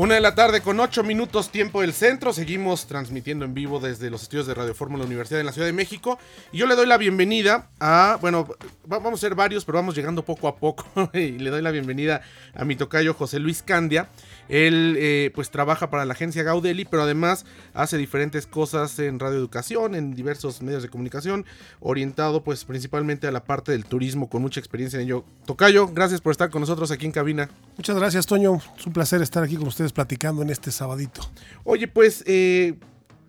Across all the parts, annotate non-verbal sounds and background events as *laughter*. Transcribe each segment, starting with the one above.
Una de la tarde con ocho minutos tiempo del centro. Seguimos transmitiendo en vivo desde los estudios de Radio Fórmula Universidad en la Ciudad de México. Y yo le doy la bienvenida a, bueno, vamos a ser varios, pero vamos llegando poco a poco. *laughs* y le doy la bienvenida a mi tocayo José Luis Candia. Él eh, pues trabaja para la agencia Gaudeli, pero además hace diferentes cosas en radioeducación, en diversos medios de comunicación, orientado pues principalmente a la parte del turismo, con mucha experiencia en ello. Tocayo, gracias por estar con nosotros aquí en cabina. Muchas gracias, Toño. Es un placer estar aquí con ustedes platicando en este sabadito. Oye, pues eh,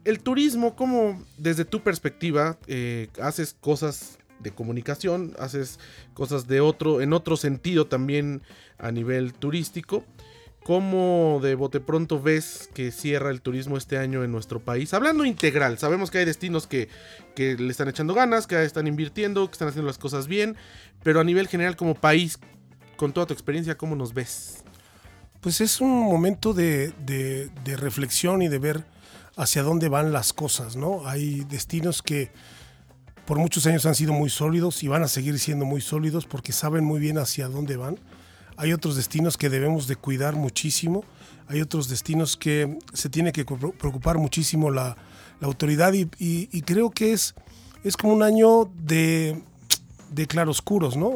el turismo, ¿cómo desde tu perspectiva eh, haces cosas de comunicación, haces cosas de otro, en otro sentido también a nivel turístico? ¿Cómo de bote pronto ves que cierra el turismo este año en nuestro país? Hablando integral, sabemos que hay destinos que, que, le están echando ganas, que están invirtiendo, que están haciendo las cosas bien, pero a nivel general como país, con toda tu experiencia, ¿cómo nos ves? Pues es un momento de, de, reflexión y de ver hacia dónde van las cosas, ¿no? Hay destinos que por muchos años han sido muy sólidos y van a seguir siendo muy sólidos porque saben muy bien hacia dónde van hay otros destinos que debemos de cuidar muchísimo, hay otros destinos que se tiene que preocupar muchísimo la, autoridad y, creo que es, es como un año de, de claroscuros, ¿no?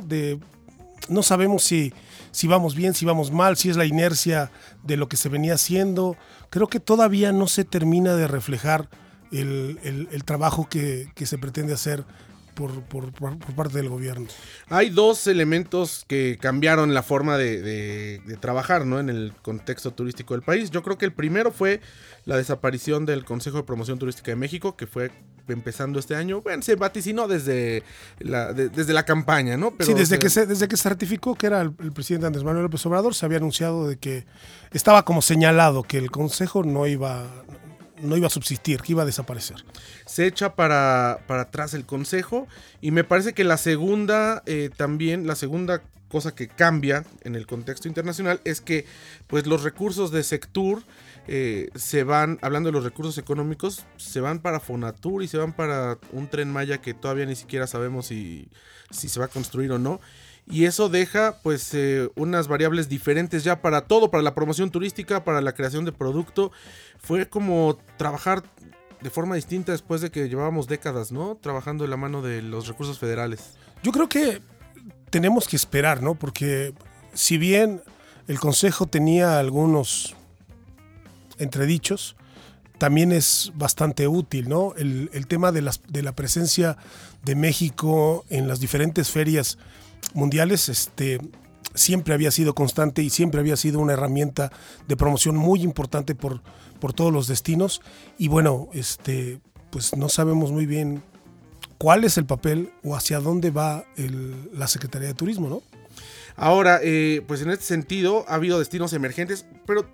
No sabemos si, si vamos bien, si vamos mal, si es la inercia de lo que se venía haciendo. Creo que todavía no se termina de reflejar el, el, trabajo que, que, se pretende hacer por, por, por, parte del gobierno. Hay dos elementos que cambiaron la forma de, de, trabajar ¿no? en el contexto turístico del país. Yo creo que el primero fue la desaparición del Consejo de Promoción Turística de México, que fue empezando este año. Bueno, se vaticinó desde la, desde la campaña, ¿no? sí, desde, que se, desde que se ratificó que era el, el, presidente Andrés Manuel López Obrador, se había anunciado de que estaba como señalado que el Consejo no iba, no iba a subsistir, que iba a desaparecer. Se echa para, para atrás el consejo y me parece que la segunda, eh, también, la segunda cosa que cambia en el contexto internacional es que pues los recursos de Sectur eh, se van, hablando de los recursos económicos, se van para Fonatur y se van para un tren Maya que todavía ni siquiera sabemos si, si se va a construir o no y eso deja pues eh, unas variables diferentes ya para todo, para la promoción turística, para la creación de producto. Fue como trabajar de forma distinta después de que llevábamos décadas, ¿no? Trabajando de la mano de los recursos federales. Yo creo que tenemos que esperar, ¿no? Porque si bien el Consejo tenía algunos entredichos, también es bastante útil, ¿no? El, el tema de, las, de la presencia de México en las diferentes ferias mundiales, este, siempre había sido constante y siempre había sido una herramienta de promoción muy importante por, por todos los destinos. Y bueno, este, pues no sabemos muy bien cuál es el papel o hacia dónde va la Secretaría de Turismo, ¿no? Ahora, eh, pues en este sentido ha habido destinos emergentes, pero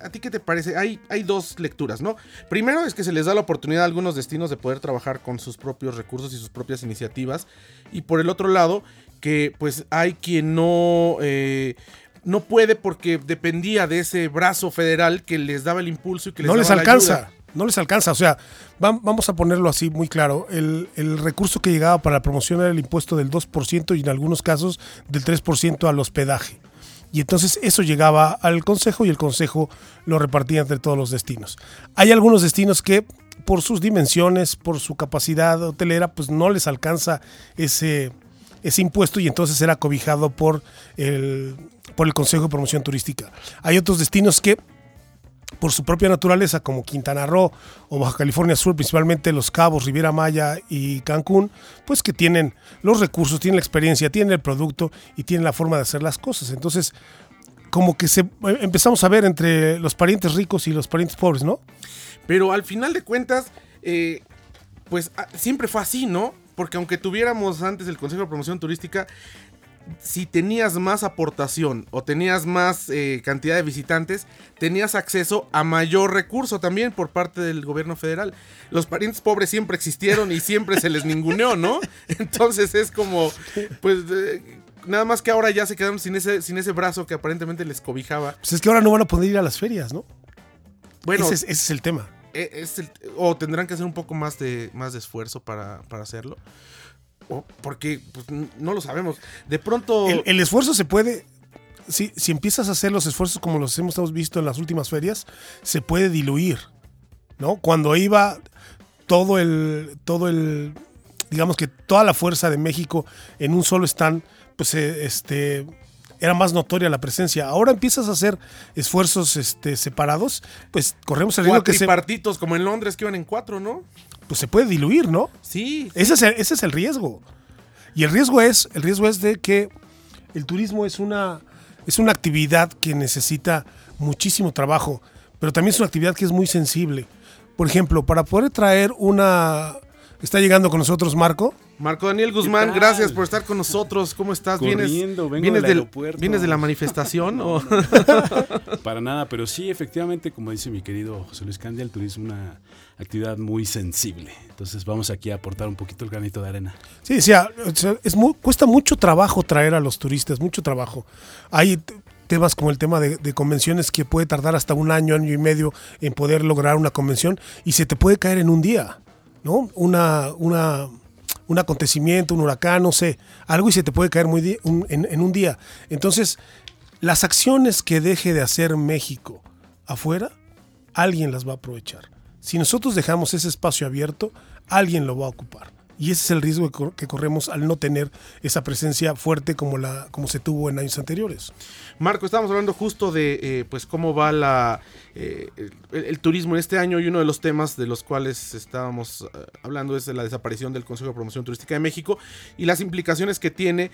¿a, ti qué te parece? Hay, hay dos lecturas, ¿no? Primero es que se les da la oportunidad a algunos destinos de poder trabajar con sus propios recursos y sus propias iniciativas. Y por el otro lado, que pues hay quien no... Eh, no puede porque dependía de ese brazo federal que les daba el impulso y que les no les alcanza no les alcanza. O sea, vamos a ponerlo así muy claro. El, recurso que llegaba para la promoción era el impuesto del 2% y en algunos casos del 3% al hospedaje. Y entonces eso llegaba al Consejo y el Consejo lo repartía entre todos los destinos. Hay algunos destinos que por sus dimensiones, por su capacidad hotelera, pues no les alcanza ese, impuesto y entonces era cobijado por el, por el Consejo de Promoción Turística. Hay otros destinos que por su propia naturaleza, como Quintana Roo o Baja California Sur, principalmente Los Cabos, Riviera Maya y Cancún, pues que tienen los recursos, tienen la experiencia, tienen el producto y tienen la forma de hacer las cosas. Entonces, como que se, empezamos a ver entre los parientes ricos y los parientes pobres, ¿no? Pero al final de cuentas, eh, pues ah, siempre fue así, ¿no? Porque aunque tuviéramos antes el Consejo de Promoción Turística, si tenías más aportación o tenías más eh, cantidad de visitantes, tenías acceso a mayor recurso también por parte del gobierno federal. Los parientes pobres siempre existieron y siempre se les ninguneó, ¿no? *laughs* Entonces es como, pues... eh, Nada más que ahora ya se quedaron sin ese, sin ese brazo que aparentemente les cobijaba. Pues es que ahora no van a poder ir a las ferias, ¿no? Bueno, ese, es, ese es el tema. e- es el- o tendrán que hacer un poco más de, más de esfuerzo para, para hacerlo. Porque pues, no lo sabemos. De pronto... El, esfuerzo se puede. Si, si empiezas a hacer los esfuerzos como los hemos hemos visto en las últimas ferias, se puede diluir. ¿No? Cuando iba todo el. todo el. digamos que toda la fuerza de México en un solo stand, pues eh, este. Era más notoria la presencia. Ahora empiezas a hacer esfuerzos este, separados, pues corremos el riesgo que se, cuatripartitos como en Londres que iban en cuatro, ¿no? pues se puede diluir, ¿no? Sí. Ese es, el, ese es el riesgo. Y el riesgo es, el riesgo es de que el turismo es una, es una actividad que necesita muchísimo trabajo, pero también es una actividad que es muy sensible. Por ejemplo, para poder traer una... Está llegando con nosotros Marco. Marco Daniel Guzmán, gracias por estar con nosotros. ¿Cómo estás? Corriendo, vengo vienes del aeropuerto. ¿Vienes de la manifestación? o? *laughs* Para nada, pero sí, efectivamente, como dice mi querido José Luis Candia, el turismo es una actividad muy sensible. Entonces vamos aquí a aportar un poquito el granito de arena. Sí, sea, es muy- cuesta mucho trabajo traer a los turistas, mucho trabajo. Hay temas como el tema de, de convenciones que puede tardar hasta un año, año y medio en poder lograr una convención y se te puede caer en un día, ¿no? Un acontecimiento, un huracán, no sé, algo y se te puede caer muy en, en un día. Entonces, las acciones que deje de hacer México afuera, alguien las va a aprovechar. Si nosotros dejamos ese espacio abierto, alguien lo va a ocupar. Y ese es el riesgo que cor- que corremos al no tener esa presencia fuerte como, la, como se tuvo en años anteriores. Marco, estábamos hablando justo de eh, pues cómo va la eh, el, el turismo en este año y uno de los temas de los cuales estábamos eh, hablando es de la desaparición del Consejo de Promoción Turística de México y las implicaciones que tiene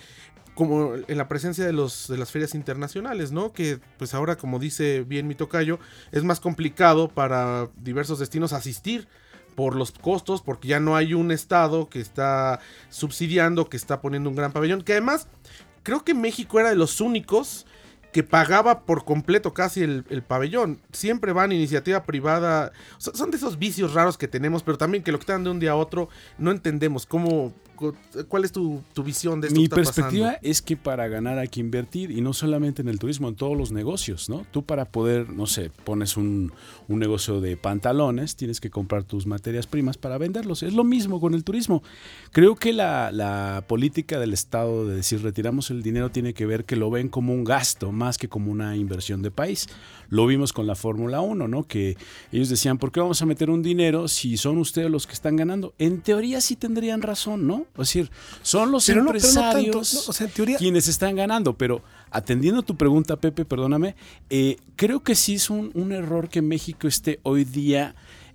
como en la presencia de los de las ferias internacionales, ¿no? Que pues ahora como dice bien mi tocayo, es más complicado para diversos destinos asistir por los costos, porque ya no hay un estado que está subsidiando, que está poniendo un gran pabellón, que además creo que México era de los únicos que pagaba por completo casi el, el pabellón. Siempre van iniciativa privada. Son de esos vicios raros que tenemos, pero también que lo dan de un día a otro no entendemos cómo. Cu- ¿Cuál es tu, tu visión de esto Mi que está perspectiva pasando? es que para ganar hay que invertir y no solamente en el turismo, en todos los negocios, ¿no? Tú para poder, no sé, pones un, un negocio de pantalones, tienes que comprar tus materias primas para venderlos. Es lo mismo con el turismo. Creo que la, la política del Estado de decir retiramos el dinero tiene que ver que lo ven como un gasto más que como una inversión de país. Lo vimos con la Fórmula 1, ¿no? Que ellos decían, ¿por qué vamos a meter un dinero si son ustedes los que están ganando? En teoría sí tendrían razón, ¿no? Es decir, son los Pero no- pero no tanto, empresarios no, o sea, en teoría- quienes están ganando, pero atendiendo tu pregunta, Pepe, perdóname, eh, creo que sí es un, un error que México esté hoy día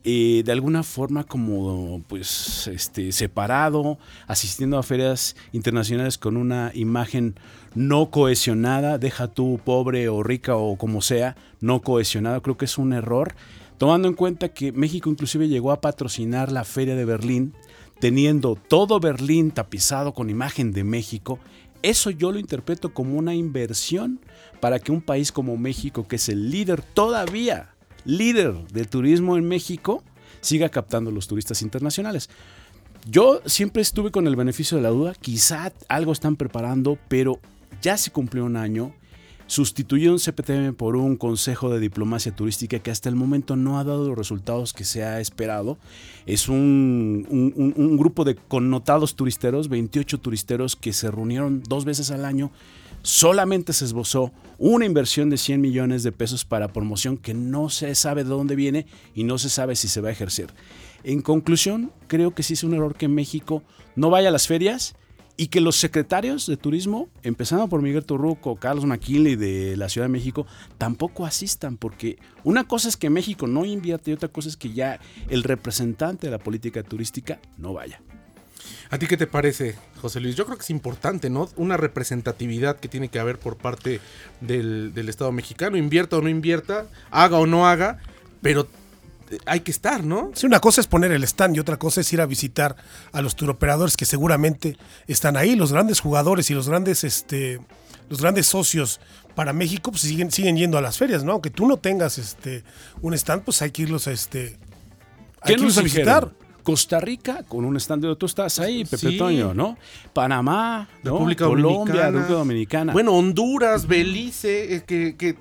eh, de alguna forma como pues este separado, asistiendo a ferias internacionales con una imagen no cohesionada, deja tú pobre o rica o como sea, no cohesionada, creo que es un error, tomando en cuenta que México inclusive llegó a patrocinar la feria de Berlín, teniendo todo Berlín tapizado con imagen de México, eso yo lo interpreto como una inversión para que un país como México, que es el líder todavía, líder del turismo en México, siga captando los turistas internacionales. Yo siempre estuve con el beneficio de la duda, quizá algo están preparando, pero ya se cumplió un año, sustituyó un CPTM por un Consejo de Diplomacia Turística que hasta el momento no ha dado los resultados que se ha esperado. Es un, un- un- grupo de connotados turisteros, 28 turisteros que se reunieron dos veces al año. Solamente se esbozó una inversión de 100 millones de pesos para promoción que no se sabe de dónde viene y no se sabe si se va a ejercer. En conclusión, creo que sí es un error que México no vaya a las ferias y que los secretarios de turismo, empezando por Miguel Torruco, Carlos McKinley de la Ciudad de México, tampoco asistan, porque una cosa es que México no invierte y otra cosa es que ya el representante de la política turística no vaya. ¿A ti qué te parece, José Luis? Yo creo que es importante, ¿no? Una representatividad que tiene que haber por parte del, del Estado mexicano, invierta o no invierta, haga o no haga, pero hay que estar, ¿no? Sí, una cosa es poner el stand y otra cosa es ir a visitar a los turoperadores que seguramente están ahí, los grandes jugadores y los grandes, este, los grandes socios para México pues siguen, siguen yendo a las ferias, ¿no? Aunque tú no tengas este un stand, pues hay que irlos a este. Hay ¿Qué que nos irlos a visitar. dijeron? Costa Rica con un stand de tú estás ahí, Pepe Sí. Toño, ¿no? Panamá, ¿no? República Colombia, Dominicana. República Dominicana. Bueno, Honduras, Belice, eh, que, que,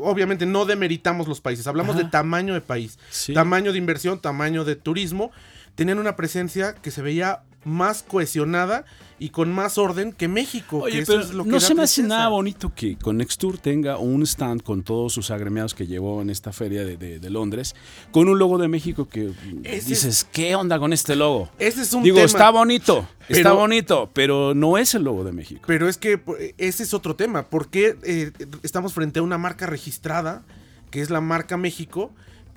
obviamente no demeritamos los países, hablamos Ajá. de tamaño de país, Sí. tamaño de inversión, tamaño de turismo, tenían una presencia que se veía más cohesionada y con más orden que México. que Oye, eso pero es lo que no se me hace nada bonito que Connextour tenga un stand con todos sus agremiados que llevó en esta feria de, de- de Londres, con un logo de México que Ese dices, ¿qué onda con este logo? Ese es un Digo, tema. está bonito, está bonito, pero no es el logo de México. Pero es que pues, ese es otro tema. ¿Por qué eh, estamos frente a una marca registrada, que es la marca México,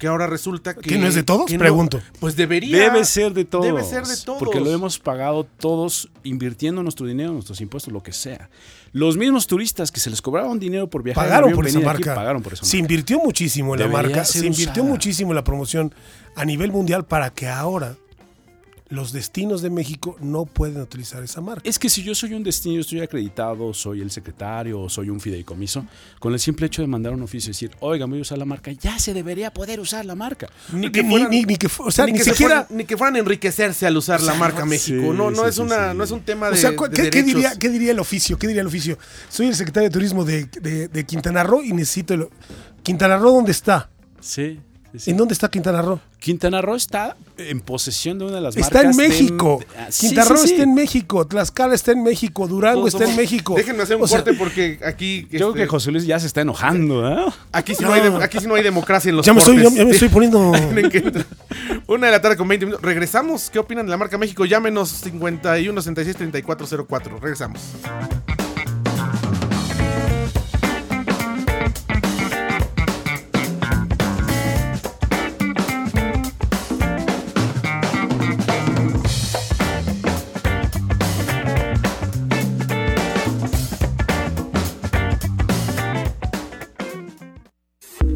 que ahora resulta que... ¿Que no es de todos? no? Pregunto. Pues debería... Debe ser de todos. Debe ser de todos. Porque lo hemos pagado todos invirtiendo nuestro dinero, nuestros impuestos, lo que sea. Los mismos turistas que se les cobraban dinero por viajar Pagaron por esa aquí, marca. pagaron por esa Se marca. invirtió muchísimo en la Debería marca, se invirtió usada. muchísimo en la promoción a nivel mundial para que ahora los destinos de México no pueden utilizar esa marca. Es que si yo soy un destino, estoy acreditado, soy el secretario o soy un fideicomiso, con el simple hecho de mandar un oficio y decir, oiga, voy a usar la marca, ya se debería poder usar la marca. Ni, que ni- fueran- ni- ni que, o sea, ni, que se siquiera... fueran, ni que fueran a enriquecerse al usar la marca México. sí, no, no sí, es sí, una, sí. no es un tema de. O sea, ¿cu- de ¿qué, diría, qué diría el oficio? ¿Qué diría el oficio? Soy el secretario de Turismo de, de- de Quintana Roo y necesito... El, ¿Quintana Roo dónde está? Sí, sí. ¿En dónde está Quintana Roo? Quintana Roo está en posesión de una de las Está en marcas. de- México. de- ah, sí, Quintana sí, Roo sí. está en México. Tlaxcala está en México. Durango Todos está en México. Déjenme hacer un O sea, corte porque aquí. Yo creo este, que José Luis ya se está enojando, ¿eh? Aquí sí No. no, hay, de- aquí sí no hay democracia en los ya me, estoy, ya, ya me estoy poniendo... *laughs* Tienen que entrar. Una de la tarde con 20 minutos. Regresamos. ¿Qué opinan de la marca México? Llámenos 51 66 34 04. Regresamos.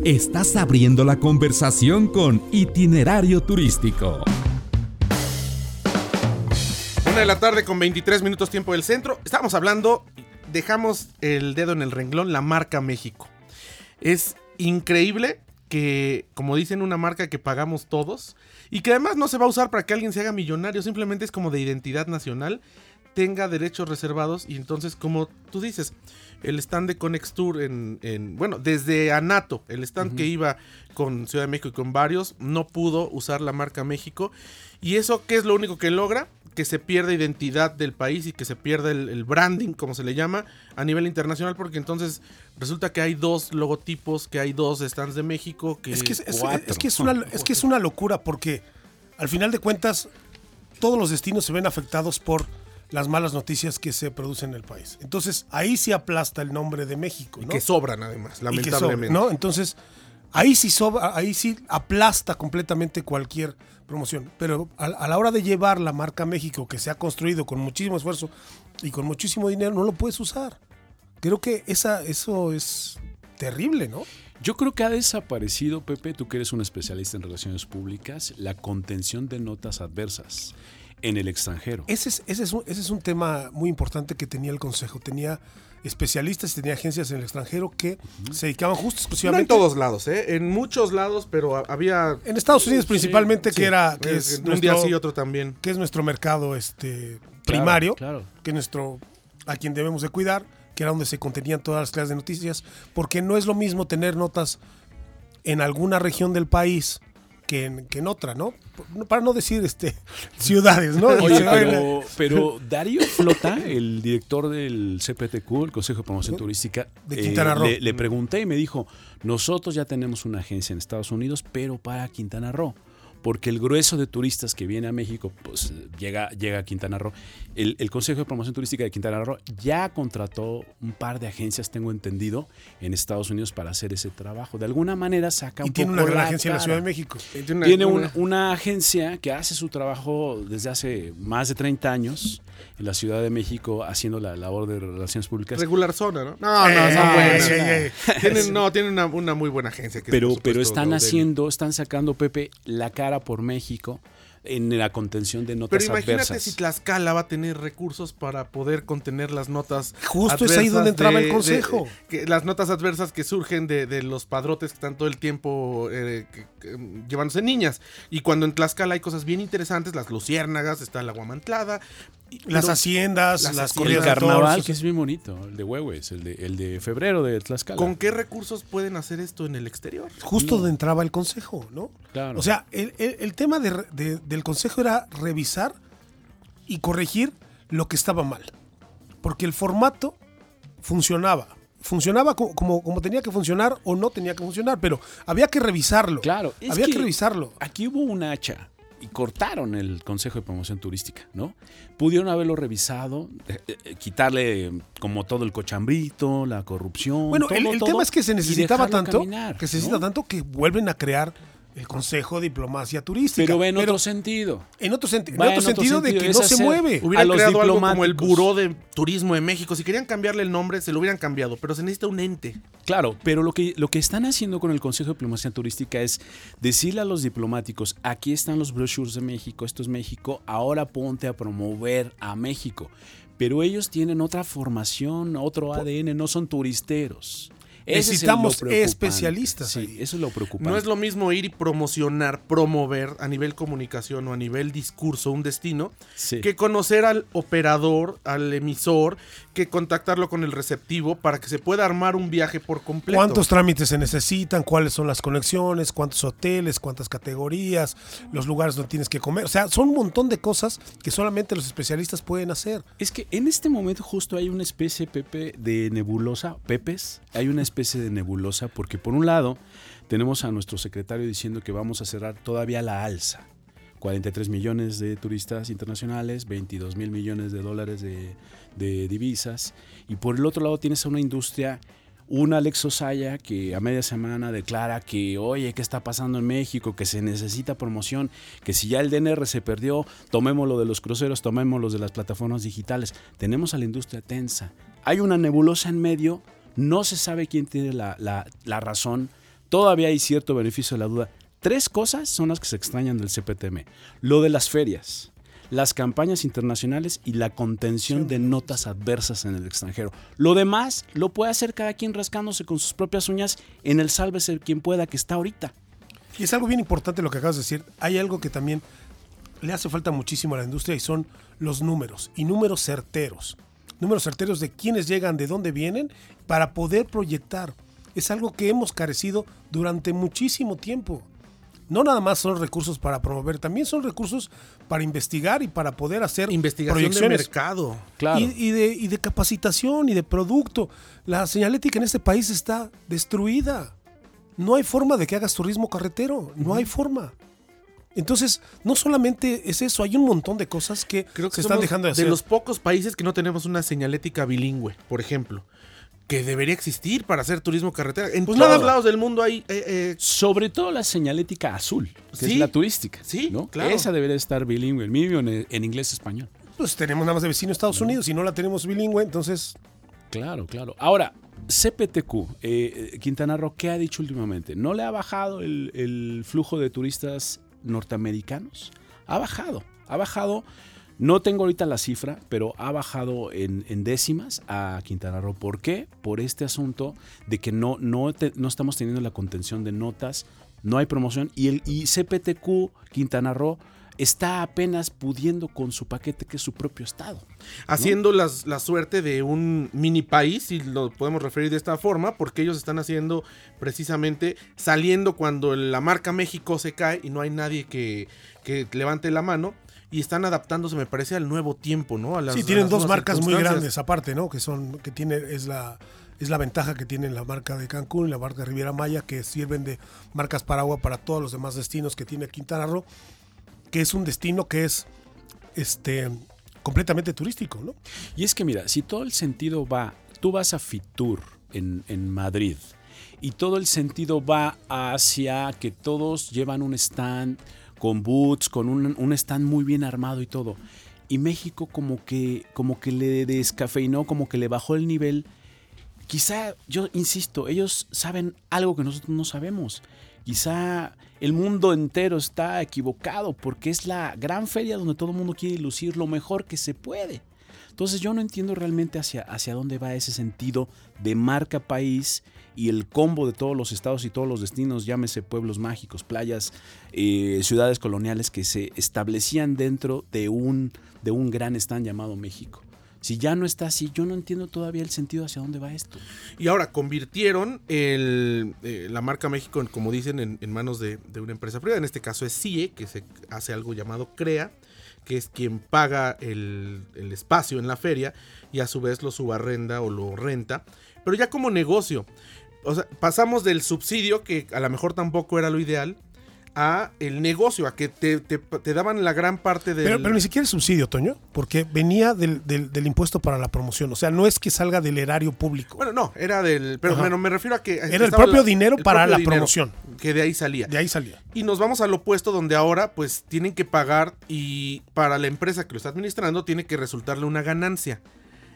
Estás abriendo la conversación con Itinerario Turístico. Una de la tarde con 23 minutos tiempo del centro. Estamos hablando, dejamos el dedo en el renglón, la marca México. Es increíble que, como dicen, una marca que pagamos todos y que además no se va a usar para que alguien se haga millonario, simplemente es como de identidad nacional, tenga derechos reservados y entonces, como tú dices, el stand de Conextour en, en bueno, desde Anato, el stand que iba con Ciudad de México y con varios, no pudo usar la marca México. ¿Y eso qué es lo único que logra? Que se pierda identidad del país y que se pierda el, el branding, como se le llama, a nivel internacional, porque entonces resulta que hay dos logotipos, que hay dos stands de México, que Es que es, es- cuatro. es que es una, es que es una locura porque al final de cuentas todos los destinos se ven afectados por las malas noticias que se producen en el país. Entonces ahí sí aplasta el nombre de México, ¿no? que sobran además, Y lamentablemente. ¿no? Entonces ahí sí sobra, ahí sí aplasta completamente cualquier promoción. Pero a, a la hora de llevar la marca México que se ha construido con muchísimo esfuerzo y con muchísimo dinero, no lo puedes usar. Creo que esa, eso es terrible, ¿no? Yo creo que ha desaparecido, Pepe, tú que eres un especialista en relaciones públicas, la contención de notas adversas en el extranjero. Ese es, ese, es un, ese es un tema muy importante que tenía el Consejo. Tenía especialistas y tenía agencias en el extranjero que se dedicaban justo No en exclusivamente todos lados, ¿eh? En muchos lados, pero ha- había... en Estados Unidos principalmente, que era que es, un nuestro, día sí, otro también. que es nuestro mercado este Claro, primario, Claro. que es nuestro a quien debemos de cuidar, que era donde se contenían todas las clases de noticias, porque no es lo mismo tener notas en alguna región del país que en, que en otra, ¿no? Para no decir este *laughs* ciudades, ¿no? Oye, pero, pero Darío Flota, el director del CPTQ, el Consejo de Promoción Turística, eh, De Quintana Roo. le, le pregunté y me dijo, nosotros ya tenemos una agencia en Estados Unidos, pero para Quintana Roo. Porque el grueso de turistas que viene a México, pues llega, llega a Quintana Roo. El, el Consejo de Promoción Turística de Quintana Roo ya contrató un par de agencias, tengo entendido, en Estados Unidos para hacer ese trabajo. De alguna manera saca Y un tiene poco una gran la agencia en la cara. Ciudad de México. Tiene un- una agencia que hace su trabajo desde hace más de 30 años en la Ciudad de México haciendo la labor de relaciones públicas. regular zona, ¿no? No, no, Eh, son eh, buenas. eh, eh, Tienen, no, tienen una, una muy buena agencia. que es, pero, pero están haciendo, están sacando, Pepe, la cara por México en la contención de notas Pero imagínate adversas. si Tlaxcala va a tener recursos para poder contener las notas. Justo es ahí adversas donde entraba el consejo. de- que las notas adversas que surgen de, de los padrotes que están todo el tiempo eh, que- que, llevándose niñas. Y cuando en Tlaxcala hay cosas bien interesantes, las luciérnagas, está la guamantlada. Las pero- haciendas, las las, haciendas. el carnaval, que es bien bonito, el de Huehues, el de, el de febrero de Tlaxcala. ¿Con qué recursos pueden hacer esto en el exterior? Justo donde entraba el consejo, ¿no? Claro. O sea, el, el- el tema de re- de- del consejo era revisar y corregir lo que estaba mal. Porque el formato funcionaba. Funcionaba co- como, como tenía que funcionar o no tenía que funcionar, pero había que revisarlo. Claro, es había que, que- revisarlo. Aquí hubo un hacha y cortaron el Consejo de Promoción Turística, ¿no? Pudieron haberlo revisado, eh, eh, quitarle eh, como todo el cochambrito, la corrupción. Bueno, el, todo, el todo, tema es que se necesitaba tanto, caminar, que se necesita ¿no? tanto que vuelven a crear el Consejo de Diplomacia Turística. Pero ve en otro sentido. en otro, senti- en Va otro en otro sentido de que no se mueve. Hubieran A los creado algo como el. Buró de Turismo de México. Si querían cambiarle el nombre, se lo hubieran cambiado. Pero se necesita un ente. Claro, pero lo que, lo que están haciendo con el Consejo de Diplomacia Turística es decirle a los diplomáticos, aquí están los brochures de México, esto es México, ahora ponte a promover a México. Pero ellos tienen otra formación, otro ADN, no son turisteros. Ese Necesitamos especialistas Sí, ahí. eso es lo preocupante. No es lo mismo ir y promocionar, promover a nivel comunicación o a nivel discurso un destino, Sí. que conocer al operador, al emisor, que contactarlo con el receptivo para que se pueda armar un viaje por completo. ¿Cuántos trámites se necesitan? ¿Cuáles son las conexiones? ¿Cuántos hoteles? ¿Cuántas categorías? ¿Los lugares donde tienes que comer? O sea, son un montón de cosas que solamente los especialistas pueden hacer. Es que en este momento justo hay una especie, Pepe, de nebulosa, Pepes, hay una especie de nebulosa porque por un lado tenemos a nuestro secretario diciendo que vamos a cerrar todavía la alza. 43 millones de turistas internacionales, 22 mil millones de dólares de, de divisas. Y por el otro lado tienes a una industria, una Alex Osaya que a media semana declara que, oye, ¿qué está pasando en México? Que se necesita promoción, que si ya el DNR se perdió, tomemos lo de los cruceros, tomemos los de las plataformas digitales. Tenemos a la industria tensa. Hay una nebulosa en medio, no se sabe quién tiene la, la- razón, todavía hay cierto beneficio de la duda. Tres cosas son las que se extrañan del CPTM. Lo de las ferias, las campañas internacionales y la contención de notas adversas en el extranjero. Lo demás lo puede hacer cada quien rascándose con sus propias uñas en el sálvese quien pueda que está ahorita. Y es algo bien importante lo que acabas de decir. Hay algo que también le hace falta muchísimo a la industria y son los números y números certeros. Números certeros de quiénes llegan, de dónde vienen, para poder proyectar. Es algo que hemos carecido durante muchísimo tiempo. No nada más son recursos para promover, también son recursos para investigar y para poder hacer Investigación de mercado. Claro. Y, y de, y de capacitación y de producto. La señalética en este país está destruida. No hay forma de que hagas turismo carretero. No hay forma. Entonces, no solamente es eso, hay un montón de cosas que Creo que se están dejando de hacer. los pocos países que no tenemos una señalética bilingüe, por ejemplo. Que debería existir para hacer turismo carretera. En Pues todos nada. lados del mundo hay eh, eh, Sobre todo la señalética azul, que Sí. es la turística. Sí, ¿no? claro. Esa debería estar bilingüe, el mío en, en inglés-español. Pues tenemos nada más de vecino Estados Unidos y no la tenemos bilingüe, entonces Claro, claro. Ahora, CPTQ, eh, eh, Quintana Roo, ¿qué ha dicho últimamente? ¿No le ha bajado el, el flujo de turistas norteamericanos? Ha bajado, ha bajado. No tengo ahorita la cifra, pero ha bajado en, en décimas a Quintana Roo. ¿Por qué? Por este asunto de que no, no, no estamos teniendo la contención de notas, no hay promoción y, el, y CPTQ Quintana Roo está apenas pudiendo con su paquete que es su propio estado. haciendo las- la suerte de un mini país, si lo podemos referir de esta forma, porque ellos están haciendo precisamente saliendo cuando la marca México se cae y no hay nadie que, que levante la mano. Y están adaptándose, me parece, al nuevo tiempo, ¿no? A las- sí a tienen las dos marcas muy grandes aparte, ¿no? Que son que tiene es la Es la ventaja que tiene la marca de Cancún y la marca de Riviera Maya, que sirven de marcas para agua para todos los demás destinos que tiene Quintana Roo, que es un destino que es este completamente turístico, ¿no? Y es que mira, si todo el sentido va, tú vas a Fitur en, en Madrid y todo el sentido va hacia que todos llevan un stand con boots, con un, un stand muy bien armado y todo. Y México como que, como que le descafeinó, como que le bajó el nivel. Quizá, yo insisto, ellos saben algo que nosotros no sabemos. Quizá el mundo entero está equivocado porque es la gran feria donde todo el mundo quiere lucir lo mejor que se puede. Entonces yo no entiendo realmente hacia, hacia dónde va ese sentido de marca país y el combo de todos los estados y todos los destinos, llámese pueblos mágicos, playas, eh, ciudades coloniales que se establecían dentro de un, de un gran stand llamado México. Si ya no está así, yo no entiendo todavía el sentido hacia dónde va esto. Y ahora convirtieron eh, la marca México, en, como dicen, en, manos de, de, una empresa privada. En este caso es CIE, que se hace algo llamado CREA, que es quien paga el, el espacio en la feria y a su vez lo subarrenda o lo renta. Pero ya como negocio. O sea, pasamos del subsidio, que a lo mejor tampoco era lo ideal, a el negocio, a que te, te, te daban la gran parte del... Pero, pero, ni siquiera el subsidio, Toño, porque venía del, del, del, impuesto para la promoción. O sea, no es que salga del erario público. Bueno, no, era del... Pero bueno, me refiero a que... Era el propio la, dinero el para propio la dinero promoción. Que de ahí salía. De ahí salía. Y nos vamos al opuesto donde ahora pues tienen que pagar y para la empresa que lo está administrando tiene que resultarle una ganancia.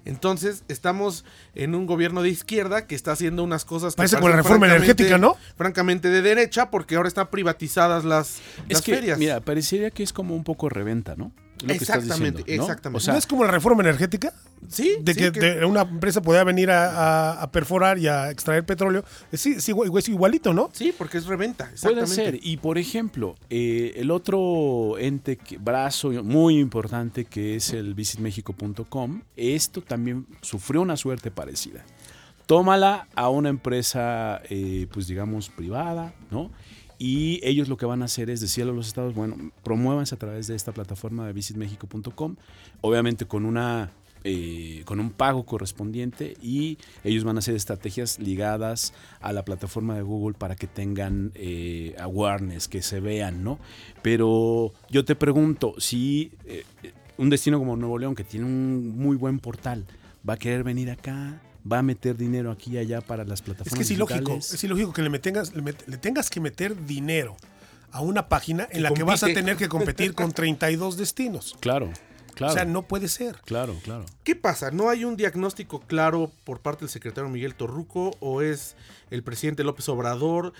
Entonces, estamos en un gobierno de izquierda que está haciendo unas cosas que parece con la reforma energética, ¿no? Francamente de derecha, porque ahora están privatizadas las, es las que, ferias. Mira, parecería que es como un poco reventa, ¿no? Lo exactamente, diciendo, ¿no? exactamente. O sea, ¿No es como la reforma energética? Sí. De sí, que, que... De una empresa podía venir a, a, a, perforar y a extraer petróleo. Es, es, es, igualito, ¿no? Sí, porque es reventa. Puede ser. Y por ejemplo, eh, el otro ente, que, brazo muy importante que es el visitmexico.com, esto también sufrió una suerte parecida. Tómala a una empresa, eh, pues digamos, privada, ¿no? Y ellos lo que van a hacer es decirle a los estados, bueno, promuévanse a través de esta plataforma de visitmexico.com, obviamente con una eh, con un pago correspondiente y ellos van a hacer estrategias ligadas a la plataforma de Google para que tengan eh, awareness, que se vean, ¿no? Pero yo te pregunto, si eh, un destino como Nuevo León, que tiene un muy buen portal, va a querer venir acá, va a meter dinero aquí y allá para las plataformas. Es que es ilógico, es ilógico que le, tengas, le, met, le, tengas que meter dinero a una página en la compite. que vas a tener que competir con 32 destinos. *laughs* Claro. Claro. O sea, no puede ser. Claro, claro. ¿Qué pasa? ¿No hay un diagnóstico claro por parte del secretario Miguel Torruco o es el presidente López Obrador?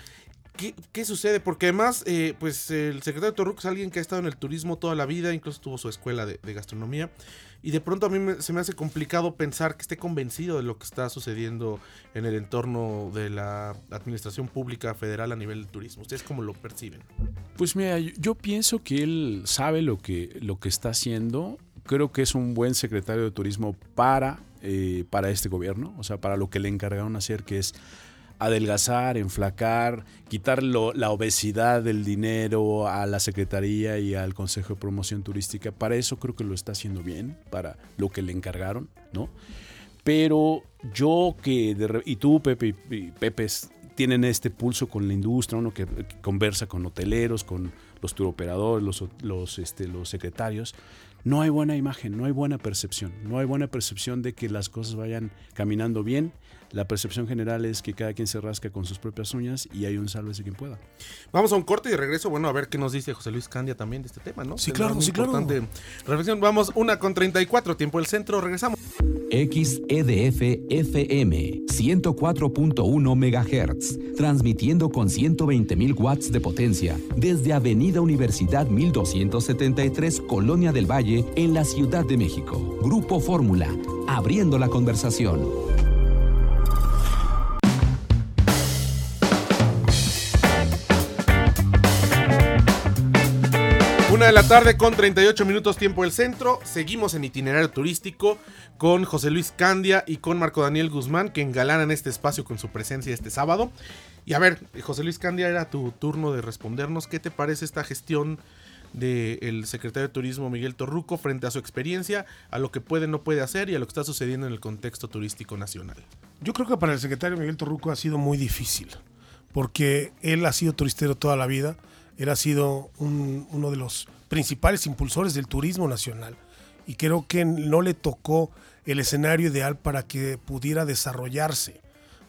¿Qué, ¿Qué, sucede? Porque además, eh, pues el secretario Torruco es alguien que ha estado en el turismo toda la vida, incluso tuvo su escuela de, de gastronomía. Y de pronto a mí me, se me hace complicado pensar que esté convencido de lo que está sucediendo en el entorno de la administración pública federal a nivel del turismo. ¿Ustedes cómo lo perciben? Pues mira, yo, pienso que él sabe lo que, lo que está haciendo. Creo que es un buen secretario de turismo para, eh, para este gobierno, o sea, para lo que le encargaron hacer, que es adelgazar, enflacar, quitar la obesidad del dinero a la Secretaría y al Consejo de Promoción Turística. Para eso creo que lo está haciendo bien, para lo que le encargaron, ¿no? Pero yo que, y tú, Pepe, y Pepe, tienen este pulso con la industria, uno que, que conversa con hoteleros, con los turoperadores, los, los, este, los secretarios, no hay buena imagen, no hay buena percepción, no hay buena percepción de que las cosas vayan caminando bien. La percepción general es que cada quien se rasca con sus propias uñas y hay un sálvese quien pueda. Vamos a un corte y de regreso, bueno, a ver qué nos dice José Luis Candia también de este tema, ¿no? Sí, claro, sí, claro. Reflexión, vamos una con 34, tiempo del centro, regresamos. XEDF FM 104.1 MHz, transmitiendo con 120.000 watts de potencia desde Avenida Universidad 1273, Colonia del Valle, en la Ciudad de México. Grupo Fórmula, abriendo la conversación. Una de la tarde con 38 minutos tiempo del centro. Seguimos en itinerario turístico con José Luis Candia y con Marco Daniel Guzmán que engalanan este espacio con su presencia este sábado. Y a ver, José Luis Candia, era tu turno de respondernos. ¿Qué te parece esta gestión del secretario de Turismo Miguel Torruco frente a su experiencia, a lo que puede no puede hacer y a lo que está sucediendo en el contexto turístico nacional. Yo creo que para el secretario Miguel Torruco ha sido muy difícil, porque él ha sido turistero toda la vida, él ha sido uno de los principales impulsores del turismo nacional y creo que no le tocó el escenario ideal para que pudiera desarrollarse,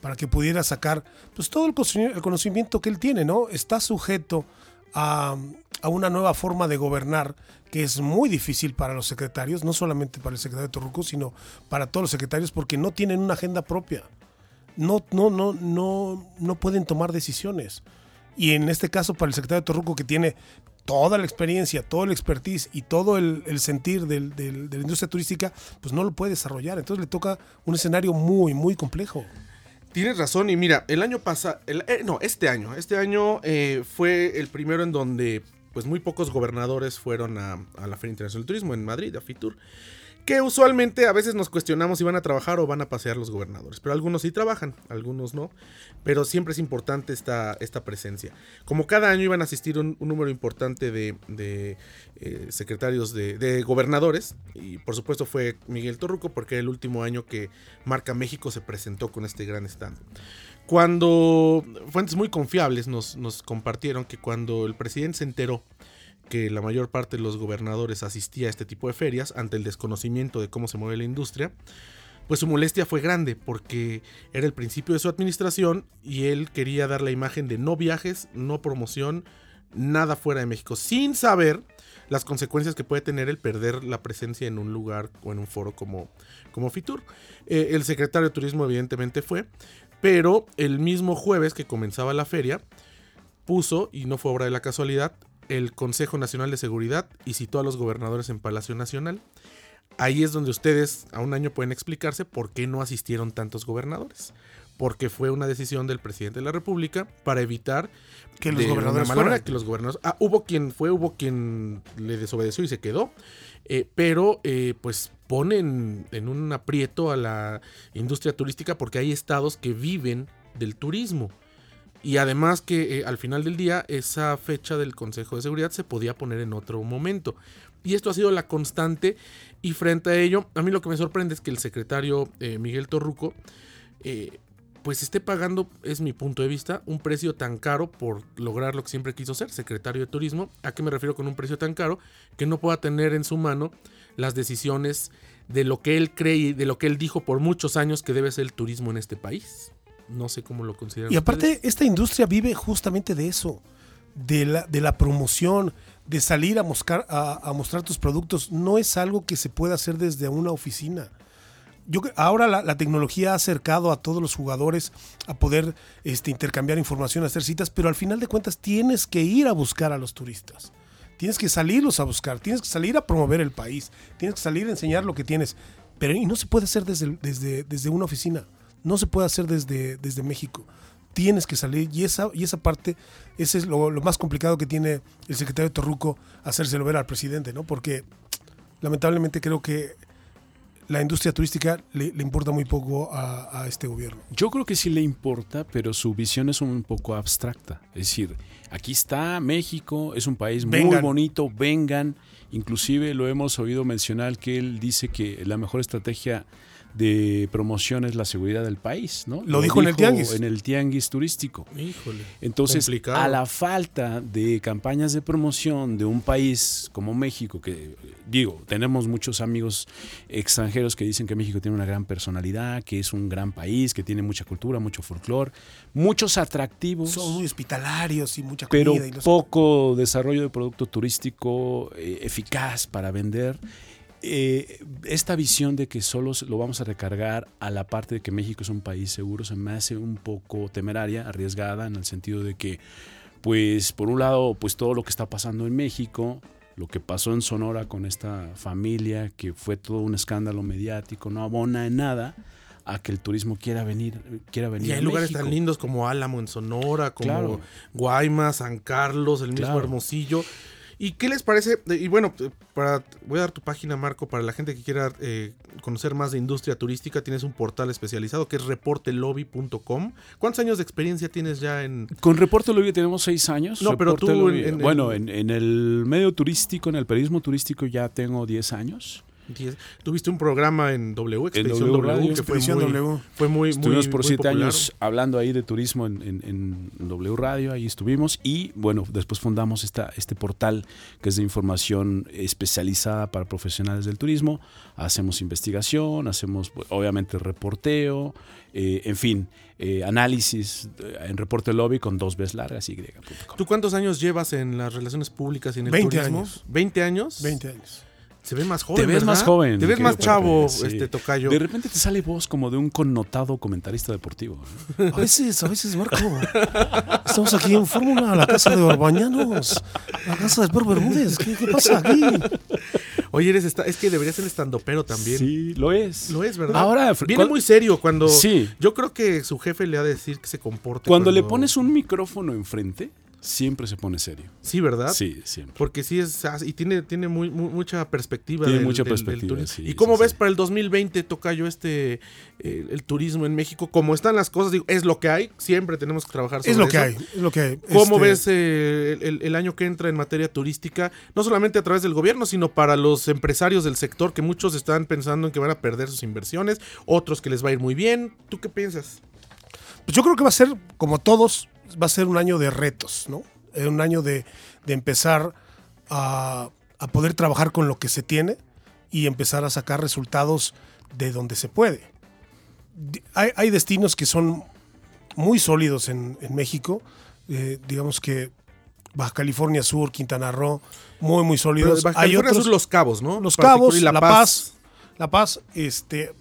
para que pudiera sacar pues todo el conocimiento que él tiene, ¿no? Está sujeto a, a una nueva forma de gobernar que es muy difícil para los secretarios, no solamente para el secretario Torruco, sino para todos los secretarios porque no tienen una agenda propia. No, no, no, no, no pueden tomar decisiones. Y en este caso, para el secretario de Torruco, que tiene toda la experiencia, todo el expertise y todo el, sentir de la industria turística, pues no lo puede desarrollar. Entonces le toca un escenario muy, muy complejo. Tienes razón, y mira, el año pasado, eh, no, este año, este año eh, fue el primero en donde pues muy pocos gobernadores fueron a, a la Feria Internacional del Turismo en Madrid, a Fitur que usualmente a veces nos cuestionamos si van a trabajar o van a pasear los gobernadores, pero algunos sí trabajan, algunos no, pero siempre es importante esta, esta presencia. Como cada año iban a asistir un, número importante de, eh, secretarios de, gobernadores, y por supuesto fue Miguel Torruco, porque era el último año que Marca México se presentó con este gran stand. Cuando fuentes muy confiables nos, nos compartieron que cuando el presidente se enteró que la mayor parte de los gobernadores asistía a este tipo de ferias ante el desconocimiento de cómo se mueve la industria, pues su molestia fue grande porque era el principio de su administración y él quería dar la imagen de no viajes, no promoción, nada fuera de México, sin saber las consecuencias que puede tener el perder la presencia en un lugar o en un foro como, como Fitur. Eh, el secretario de Turismo evidentemente fue, pero el mismo jueves que comenzaba la feria, puso, y no fue obra de la casualidad, el Consejo Nacional de Seguridad y citó a los gobernadores en Palacio Nacional. Ahí es donde ustedes a un año pueden explicarse por qué no asistieron tantos gobernadores. Porque fue una decisión del presidente de la República para evitar que los gobernadores fueran. que los gobernadores. Ah, hubo quien fue, hubo quien le desobedeció y se quedó. Eh, pero eh, pues ponen en un aprieto a la industria turística porque hay estados que viven del turismo. Y además que eh, al final del día esa fecha del Consejo de Seguridad se podía poner en otro momento. Y esto ha sido la constante y frente a ello, a mí lo que me sorprende es que el secretario eh, Miguel Torruco eh, pues esté pagando, es mi punto de vista, un precio tan caro por lograr lo que siempre quiso ser, secretario de Turismo. ¿A qué me refiero con un precio tan caro? Que no pueda tener en su mano las decisiones de lo que él cree y de lo que él dijo por muchos años que debe ser el turismo en este país. No sé cómo lo consideran. Y aparte, esta industria vive justamente de eso, de la, de la promoción, de salir a, mostrar, a, mostrar tus productos. No es algo que se pueda hacer desde una oficina. Yo, ahora la, tecnología ha acercado a todos los jugadores a poder este, intercambiar información, hacer citas, pero al final de cuentas tienes que ir a buscar a los turistas. Tienes que salirlos a buscar, tienes que salir a promover el país, tienes que salir a enseñar lo que tienes. Pero y no se puede hacer desde, desde, desde una oficina no se puede hacer desde, desde México. Tienes que salir y esa, y esa parte, ese es lo, más complicado que tiene el secretario Torruco hacérselo ver al presidente, ¿no? Porque lamentablemente creo que la industria turística le, importa muy poco a, este gobierno. Yo creo que sí le importa, pero su visión es un poco abstracta. Es decir, aquí está México, es un país muy bonito, vengan. Inclusive lo hemos oído mencionar que él dice que la mejor estrategia de promoción es la seguridad del país, ¿no? Lo, dijo, en el tianguis. En el tianguis turístico. Híjole. Entonces, a la falta de campañas de promoción de un país como México, que digo, tenemos muchos amigos extranjeros que dicen que México tiene una gran personalidad, que es un gran país, que tiene mucha cultura, mucho folclore, muchos atractivos. Son muy hospitalarios y mucha comida. Pero poco desarrollo de producto turístico eh, eficaz para vender. Eh, esta visión de que solo lo vamos a recargar a la parte de que México es un país seguro se me hace un poco temeraria, arriesgada, en el sentido de que, pues, por un lado, pues todo lo que está pasando en México, lo que pasó en Sonora con esta familia, que fue todo un escándalo mediático, no abona en nada a que el turismo quiera venir, quiera venir. Y hay lugares tan lindos como Álamo en Sonora, como Guaymas, San Carlos, el mismo Hermosillo ¿Y qué les parece? Y bueno, para, voy a dar tu página, Marco, para la gente que quiera eh, conocer más de industria turística. Tienes un portal especializado que es reportelobby.com. ¿Cuántos años de experiencia tienes ya en...? Con Reporte Lobby tenemos seis años. No, pero tú Lobby- en- en- bueno, en, en el medio turístico, en el periodismo turístico ya tengo 10 años. Tuviste un programa en W, Expedición W W, Radio. que fue muy, W. fue muy, Estuvimos muy- por muy siete popular. años hablando ahí de turismo en, en- en W Radio, ahí estuvimos. Y bueno, después fundamos esta, este portal que es de información especializada para profesionales del turismo. Hacemos investigación, hacemos obviamente reporteo, eh, en fin, eh, análisis eh, en Reporte Lobby con dos veces largas y.com. ¿Tú cuántos años llevas en las relaciones públicas y en el 20 turismo? años. ¿20 años? 20 años. Se ve más joven. Te ves ¿verdad? más joven. Te ves más chavo, sí. este tocayo. De repente te sale voz como de un connotado comentarista deportivo. ¿no? A veces, a veces, Marco. Estamos aquí en Fórmula, la casa de Orbañanos, la casa de Per Bermúdez. ¿Qué, qué pasa aquí? Oye, eres esta- es que deberías ser estandopero también. Sí, lo es. Lo es, ¿verdad? Ahora, viene muy serio cuando. Sí. Yo creo que su jefe le ha de decir que se comporte. Cuando le pones un micrófono enfrente, siempre se pone serio. Sí, ¿verdad? Sí, siempre. Porque sí es. ah, Y tiene, tiene muy, muy- mucha perspectiva. Tiene del- mucha del- perspectiva, sí, ¿Y cómo sí, ves sí. para el 2020, Tocayo, este. eh, el turismo en México? Como están las cosas, digo, es lo que hay. Siempre tenemos que trabajar sobre Es lo que eso. hay, es lo que hay. ¿Cómo Este, ves eh, el, el año que entra en materia turística? No solamente a través del gobierno, sino para los empresarios del sector, que muchos están pensando en que van a perder sus inversiones, otros que les va a ir muy bien. ¿Tú qué piensas? Pues yo creo que va a ser, como todos, va a ser un año de retos, ¿no? Eh, Un año de, de empezar a, a poder trabajar con lo que se tiene y empezar a sacar resultados de donde se puede. Hay, hay destinos que son muy sólidos en, en México, eh, digamos que Baja California Sur, Quintana Roo, muy, muy Pero sólidos. Baja hay California otros, Sur, Los Cabos, ¿no? Los Cabos, y La, Paz. La Paz, este,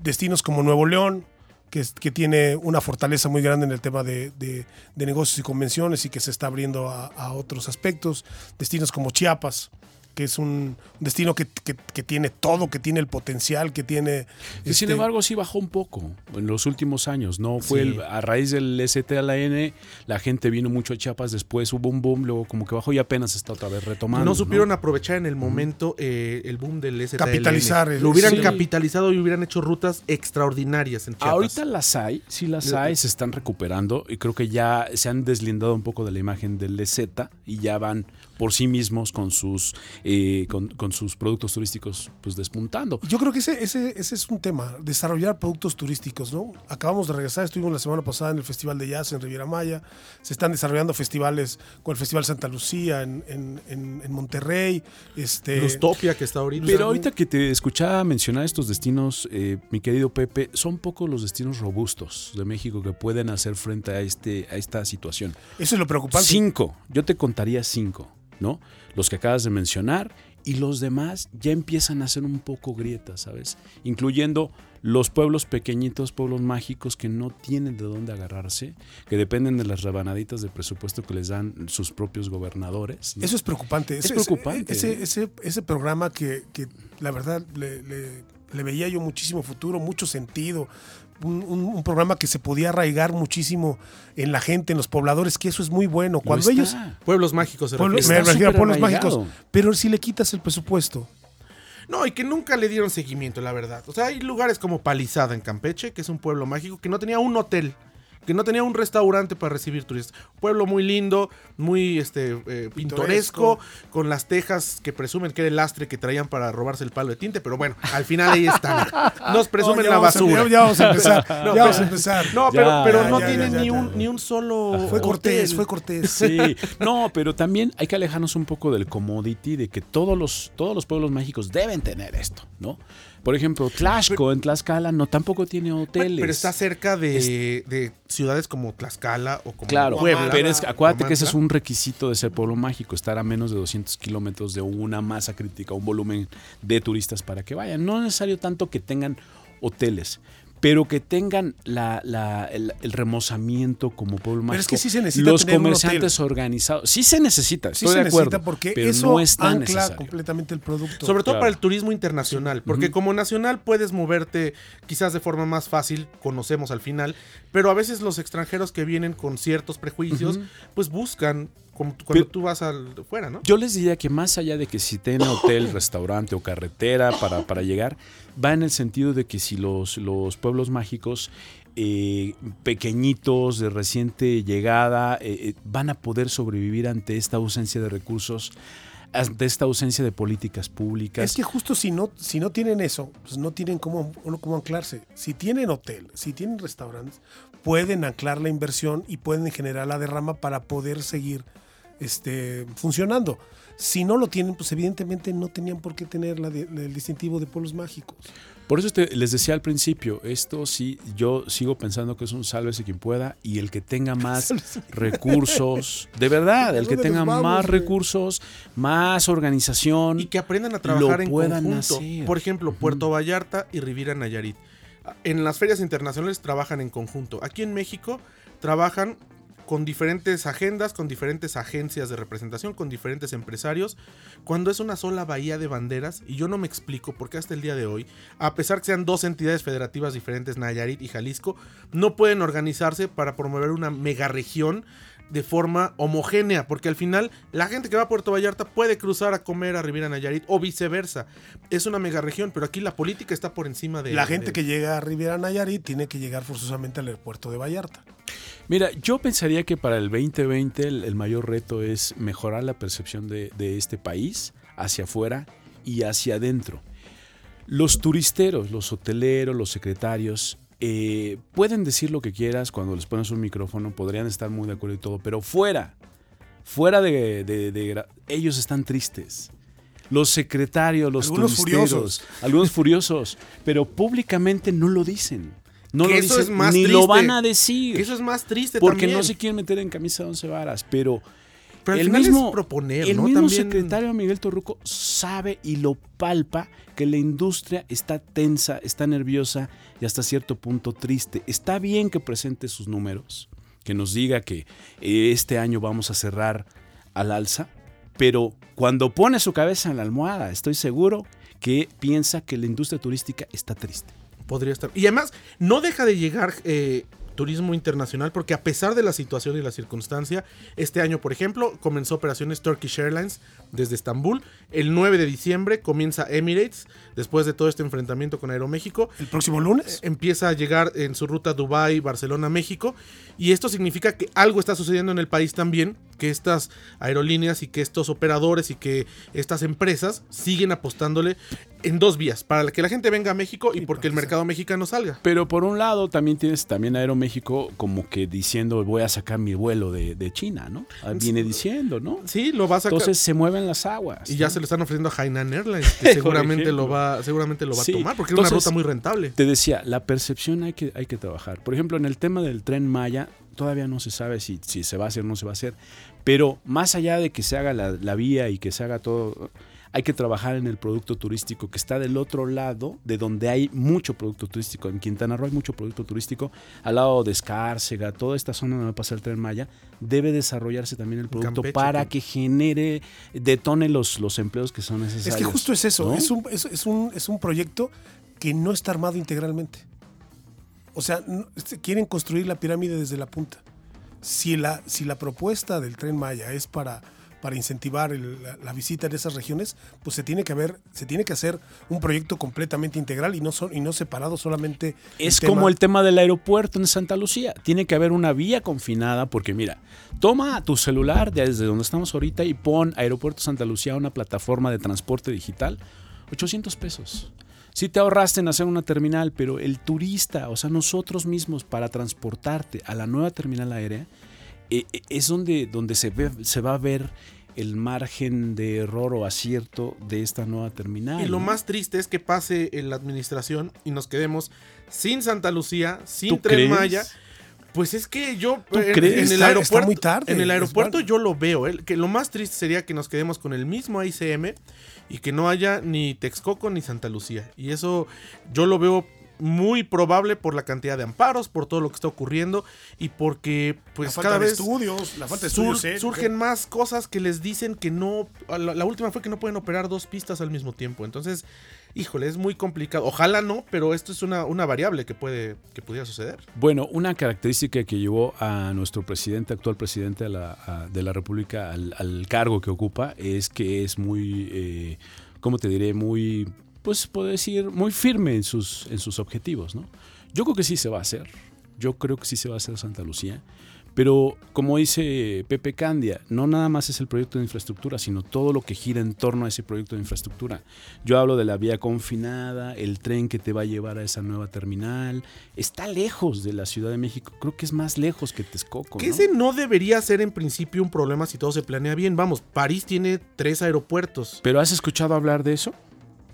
destinos como Nuevo León, que, tiene una fortaleza muy grande en el tema de, de- negocios y convenciones y que se está abriendo a otros aspectos. Destinos como Chiapas, que es un destino que, que- que tiene todo, que tiene el potencial, que tiene... Y sin este, embargo, sí bajó un poco en los últimos años. No fue Sí. el- a raíz del STLN, la gente vino mucho a Chiapas, después hubo un boom, luego como que bajó y apenas está otra vez retomando. no supieron aprovechar en el momento eh, el boom del STLN. Capitalizar el- Lo hubieran sí. capitalizado y hubieran hecho rutas extraordinarias en Chiapas. Ahorita las hay, sí las hay, se están recuperando y creo que ya se han deslindado un poco de la imagen del EZ y ya van por sí mismos con sus eh, con, con sus productos turísticos pues despuntando. Yo creo que ese, ese, ese es un tema, desarrollar productos turísticos, ¿no? Acabamos de regresar, estuvimos la semana pasada en el Festival de Jazz en Riviera Maya, se están desarrollando festivales con el Festival Santa Lucía en, en- en- en Monterrey, este... Lustopia que está ahorita. Pero ahorita que te escuchaba mencionar estos destinos, eh, mi querido Pepe, son pocos los destinos robustos de México que pueden hacer frente a este a esta situación. Eso es lo preocupante. Cinco, yo te contaría cinco, ¿no? Los que acabas de mencionar y los demás ya empiezan a ser un poco grietas, ¿sabes? Incluyendo los pueblos pequeñitos, pueblos mágicos que no tienen de dónde agarrarse, que dependen de las rebanaditas de presupuesto que les dan sus propios gobernadores. ¿no? Eso es preocupante. Es Ese- preocupante, Ese, ese, ese programa que, que la verdad le, le- le veía yo muchísimo futuro, mucho sentido. Un, un- programa que se podía arraigar muchísimo en la gente, en los pobladores, que eso es muy bueno. Cuando ellos Pueblos mágicos se me refiero a pueblos arraigado. mágicos. Pero si le quitas el presupuesto, No, y que nunca le dieron seguimiento, la verdad. O sea, hay lugares como Palizada en Campeche, que es un pueblo mágico, que no tenía un hotel, que no tenía un restaurante para recibir turistas. Pueblo muy lindo, muy este eh, pintoresco, con las tejas que presumen que era el lastre que traían para robarse el palo de tinte, pero bueno, al final ahí están. *laughs* Nos presumen Oh, la a- basura. ya, ya vamos a empezar. *laughs* No, ya pero- vamos a empezar. No, pero, Ya, pero ya, no ya, tienen ya, ni, ya. un, ni un solo. Fue Cortés, hotel. fue Cortés. Sí, no, pero también hay que alejarnos un poco del commodity de que todos los, todos los pueblos mágicos deben tener esto, ¿no? Por ejemplo, Tlaxco en Tlaxcala no tampoco tiene hoteles. Pero está cerca de, de ciudades como Tlaxcala o como Claro, Puebla. pero es, acuérdate que ese es un requisito de ser pueblo mágico, estar a menos de 200 kilómetros de una masa crítica, un volumen de turistas para que vayan. No es necesario tanto que tengan hoteles, pero que tengan la, la- el, el remozamiento como pueblo mágico. Pero es que sí se necesita Los tener un comerciantes organizados. Sí se necesita, Sí estoy se de acuerdo. necesita porque pero eso no es tan ancla necesario. completamente el producto. Sobre todo Claro. para el turismo internacional, porque como nacional puedes moverte quizás de forma más fácil, conocemos al final, pero a veces los extranjeros que vienen con ciertos prejuicios, pues buscan cuando Pero- tú vas al fuera, ¿no? Yo les diría que más allá de que si tienen hotel, *coughs* restaurante o carretera para, para llegar, va en el sentido de que si los, los pueblos mágicos eh, pequeñitos, de reciente llegada, eh, eh, van a poder sobrevivir ante esta ausencia de recursos, ante esta ausencia de políticas públicas. Es que justo si no, si no tienen eso, pues no tienen cómo, cómo anclarse. Si tienen hotel, si tienen restaurantes, pueden anclar la inversión y pueden generar la derrama para poder seguir este, funcionando. Si no lo tienen, pues evidentemente no tenían por qué tener la de- el distintivo de pueblos mágicos. Por eso te- les decía al principio, esto sí, yo sigo pensando que es un sálvese quien pueda y el que tenga *laughs* más recursos, de verdad, el que ¿Dónde tenga vamos, más güey? recursos, más organización. Y que aprendan a trabajar en conjunto. hacer. Por ejemplo, Puerto Vallarta y Riviera Nayarit. En las ferias internacionales trabajan en conjunto. Aquí en México trabajan con diferentes agendas, con diferentes agencias de representación, con diferentes empresarios, cuando es una sola bahía de banderas, y yo no me explico por qué hasta el día de hoy, a pesar que sean dos entidades federativas diferentes, Nayarit y Jalisco, no pueden organizarse para promover una megaregión de forma homogénea, porque al final la gente que va a Puerto Vallarta puede cruzar a comer a Riviera Nayarit o viceversa. Es una megaregión, pero aquí la política está por encima de la gente de- que llega a Riviera Nayarit tiene que llegar forzosamente al aeropuerto de Vallarta. Mira, yo pensaría que para el 2020 el, el mayor reto es mejorar la percepción de, de este país hacia afuera y hacia adentro. Los turisteros, los hoteleros, los secretarios, eh, pueden decir lo que quieras cuando les pones un micrófono, podrían estar muy de acuerdo y todo, pero fuera, fuera de, de- de gra- ellos están tristes. Los secretarios, los Algunos furiosos. algunos furiosos, pero públicamente no lo dicen. No Que lo eso dicen, es más ni lo triste. van a decir. Que eso es más triste Porque también. no se quieren meter en camisa de once varas, pero, Pero el mismo, proponer, el ¿no? mismo También- secretario Miguel Torruco sabe y lo palpa que la industria está tensa, está nerviosa y hasta cierto punto triste. Está bien que presente sus números, que nos diga que eh, este año vamos a cerrar al alza, pero cuando pone su cabeza en la almohada, estoy seguro que piensa que la industria turística está triste. Podría estar. Y además, no deja de llegar eh, turismo internacional, porque a pesar de la situación y la circunstancia, este año, por ejemplo, comenzó operaciones Turkish Airlines desde Estambul. El 9 de diciembre comienza Emirates, después de todo este enfrentamiento con Aeroméxico. El próximo lunes. Empieza a llegar en su ruta Dubai, Barcelona, México. Y esto significa que algo está sucediendo en el país también, que estas aerolíneas y que estos operadores y que estas empresas siguen apostándole en dos vías, para que la gente venga a México y porque el mercado mexicano salga. Pero por un lado también tienes también Aeroméxico como que diciendo voy a sacar mi vuelo de, de China, ¿no? Ah, Viene diciendo, ¿no? Sí, lo va a sacar. Entonces se mueven las aguas. y ya se lo están ofreciendo a Hainan Airlines, *laughs* que seguramente lo va, seguramente lo va Sí, a tomar, porque es una entonces- ruta muy rentable. Te decía, la percepción hay que, hay que trabajar. Por ejemplo, en el tema del tren Maya, todavía no se sabe si, si se va a hacer o no se va a hacer. Pero más allá de que se haga la, la vía y que se haga todo, hay que trabajar en el producto turístico que está del otro lado, de donde hay mucho producto turístico. En Quintana Roo hay mucho producto turístico, al lado de Escárcega, toda esta zona donde pasa el tren Maya, debe desarrollarse también el producto Campeche, para que- genere, detone los, los empleos que son necesarios. Es que justo es eso, ¿no? es, un, es, es un, es un proyecto que no está armado integralmente. O sea, este, quieren construir la pirámide desde la punta. Si la, si la propuesta del tren Maya es para, para incentivar el- la, la visita en esas regiones, pues se tiene que haber, se tiene que hacer un proyecto completamente integral y no, son, y no separado solamente. Es como el tema del aeropuerto en Santa Lucía. Tiene que haber una vía confinada porque mira, toma tu celular desde donde estamos ahorita y pon Aeropuerto Santa Lucía una plataforma de transporte digital. 800 pesos. Sí te ahorraste en hacer una terminal, pero el turista, o sea, nosotros mismos para transportarte a la nueva terminal aérea, eh, eh, es donde, donde se, ve, se va a ver el margen de error o acierto de esta nueva terminal. Y lo ¿no? más triste es que pase en la administración y nos quedemos sin Santa Lucía, sin ¿Tú Tren crees? Maya. Pues es que yo ¿Tú en, crees? en el Está- está aeropuerto, muy tarde, en el aeropuerto yo lo veo, ¿eh? que lo más triste sería que nos quedemos con el mismo ICM y que no haya ni Texcoco ni Santa Lucía. Y eso yo lo veo muy probable por la cantidad de amparos, por todo lo que está ocurriendo y porque la pues falta cada de vez estudios, la falta de sur- estudios. serios, surgen más cosas que les dicen que no. La, la última fue que no pueden operar dos pistas al mismo tiempo. Entonces, híjole, es muy complicado. Ojalá no, pero esto es una, una variable que puede que pudiera suceder. Bueno, una característica que llevó a nuestro presidente, actual presidente de la, de la República, al, al cargo que ocupa, es que es muy, eh, ¿cómo te diré? Muy, pues puedo decir, muy firme en sus, en sus objetivos, ¿no? Yo creo que sí se va a hacer. Yo creo que sí se va a hacer Santa Lucía. Pero como dice Pepe Candia, no nada más es el proyecto de infraestructura, sino todo lo que gira en torno a ese proyecto de infraestructura. Yo hablo de la vía confinada, el tren que te va a llevar a esa nueva terminal. Está lejos de la Ciudad de México. Creo que es más lejos que Texcoco. Que ¿no? ese no debería ser en principio un problema si todo se planea bien. Vamos, París tiene tres aeropuertos. ¿Pero has escuchado hablar de eso?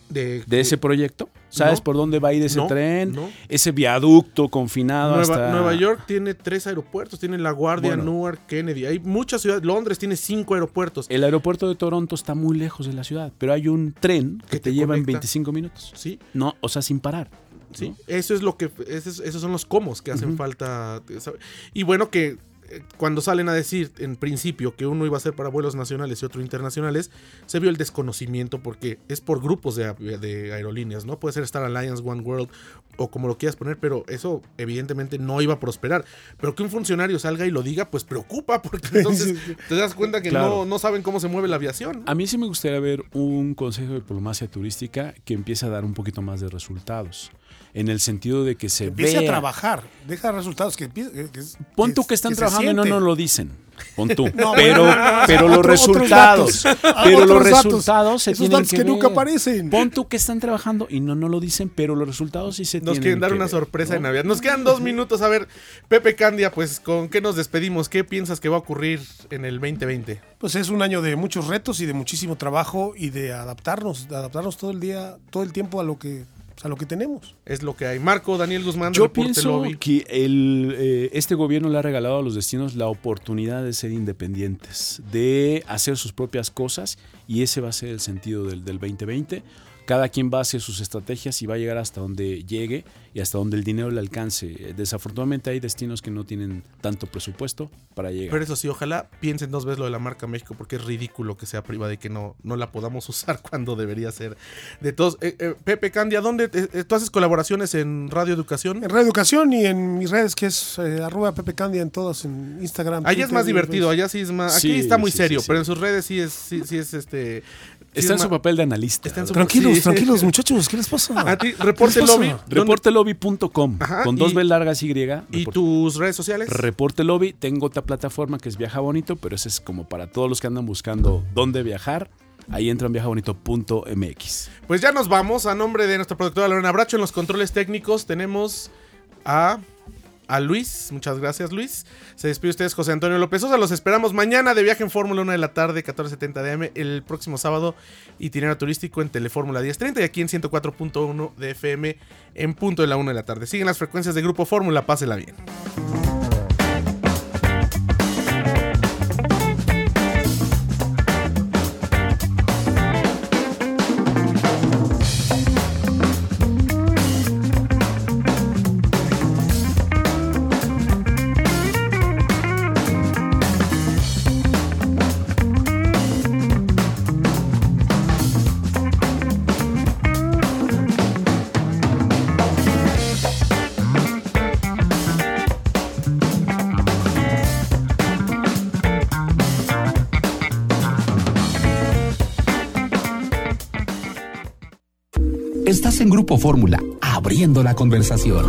De, ¿De ese proyecto? ¿Sabes No. por dónde va a ir ese No, tren? no. Ese viaducto confinado Nueva, hasta... Nueva York tiene tres aeropuertos. Tiene La Guardia, Bueno. Newark, Kennedy. Hay muchas ciudades. Londres tiene cinco aeropuertos. El aeropuerto de Toronto está muy lejos de la ciudad, pero hay un tren que Que te, te lleva en conecta. 25 minutos. Sí, No, o sea, sin parar. sí. Eso es lo que. Esos, esos son los comos que hacen falta. Y bueno, que cuando salen a decir en principio que uno iba a ser para vuelos nacionales y otro internacionales, se vio el desconocimiento porque es por grupos de, aerolíneas, ¿no? Puede ser Star Alliance, One World o como lo quieras poner, pero eso evidentemente no iba a prosperar. Pero que un funcionario salga y lo diga, pues preocupa, porque *laughs* entonces te das cuenta que Claro. no, no saben cómo se mueve la aviación. ¿no? A mí sí me gustaría ver un consejo de diplomacia turística que empiece a dar un poquito más de resultados. En el sentido de que se Empiece vea. a trabajar, deja resultados que empiece. que- que- Pon tú que- están que trabajando y no nos lo dicen. Pon tú. *laughs* No, pero pero los otro- resultados. Ah, Pero los resultados se Esos tienen datos que, que nunca aparecen. Pon tú que están trabajando y no no lo dicen, pero los resultados sí se Nos tienen quieren dar que una ver, sorpresa ¿no? de Navidad. Nos quedan dos minutos. A ver, Pepe Candia, pues, ¿con qué nos despedimos? ¿Qué piensas que va a ocurrir en el 2020? Pues es un año de muchos retos y de muchísimo trabajo y de adaptarnos, de adaptarnos todo el día, todo el tiempo a lo que, a lo que tenemos. Es lo que hay. Marco, Daniel Guzmán, Yo Reporte pienso Lobby. que el, eh, este gobierno le ha regalado a los destinos la oportunidad de ser independientes, de hacer sus propias cosas y ese va a ser el sentido del, del 2020. Cada quien va a hacer sus estrategias y va a llegar hasta donde llegue y hasta donde el dinero le alcance. Desafortunadamente hay destinos que no tienen tanto presupuesto para llegar. Pero eso sí, ojalá piensen dos veces lo de la marca México, porque es ridículo que sea privada y que no, no la podamos *laughs* usar cuando debería ser de todos. Eh, eh, Pepe Candia, ¿dónde te- eh, tú haces colaboraciones en Radio Educación? En Radio Educación y en mis redes, que es eh, arroba Pepe Candia en todas, en Instagram. Allá es más divertido, allá sí es más. Aquí Sí, está muy sí, serio, sí, sí. pero en sus redes sí es, sí, sí es este. Está es en su papel de analista. Está en su- Tranquilos, Sí. tranquilos, muchachos, ¿qué les pasa? *laughs* A ti, Reporte. Lobby. ¿dónde- Reportelobby.com con dos y- B largas Y. ¿Y Reporte- tus redes sociales? Reporte Lobby, tengo otra plataforma que es Viaja Bonito, pero esa es como para todos los que andan buscando dónde viajar. Ahí entran viajabonito.mx. Pues ya nos vamos. A nombre de nuestra productora Lorena Bracho en los controles técnicos tenemos a, a Luis. Muchas gracias, Luis. Se despide ustedes, José Antonio López Sosa. Los esperamos mañana de viaje en Fórmula 1 de la tarde, 14.70 de AM. El próximo sábado, itinerario turístico en Telefórmula 1030 y aquí en 104.1 de FM en punto de la 1 de la tarde. Siguen las frecuencias de Grupo Fórmula. Pásela bien. Grupo Fórmula, abriendo la conversación.